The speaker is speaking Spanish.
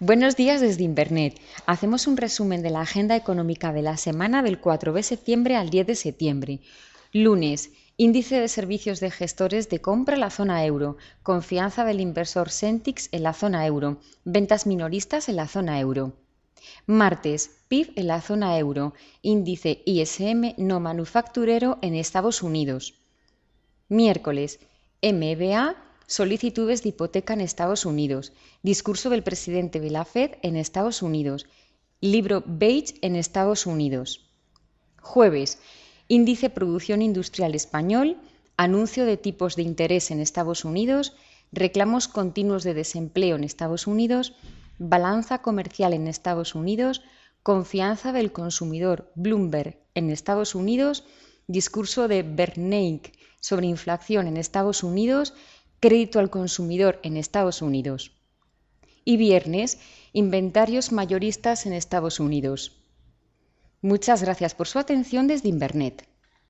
Buenos días desde Invernet. Hacemos un resumen de la agenda económica de la semana del 4 de septiembre al 10 de septiembre. Lunes, índice de servicios de gestores de compra en la zona euro, confianza del inversor Centix en la zona euro, ventas minoristas en la zona euro. Martes, PIB en la zona euro, índice ISM no manufacturero en Estados Unidos. Miércoles, MBA solicitudes de hipoteca en Estados Unidos, discurso del presidente de la Fed en Estados Unidos, libro Beige en Estados Unidos. Jueves, índice producción industrial español, anuncio de tipos de interés en Estados Unidos, reclamos continuos de desempleo en Estados Unidos, balanza comercial en Estados Unidos, confianza del consumidor Bloomberg en Estados Unidos, discurso de Bernanke sobre inflación en Estados Unidos crédito al consumidor en Estados Unidos. Y viernes, inventarios mayoristas en Estados Unidos. Muchas gracias por su atención desde Invernet.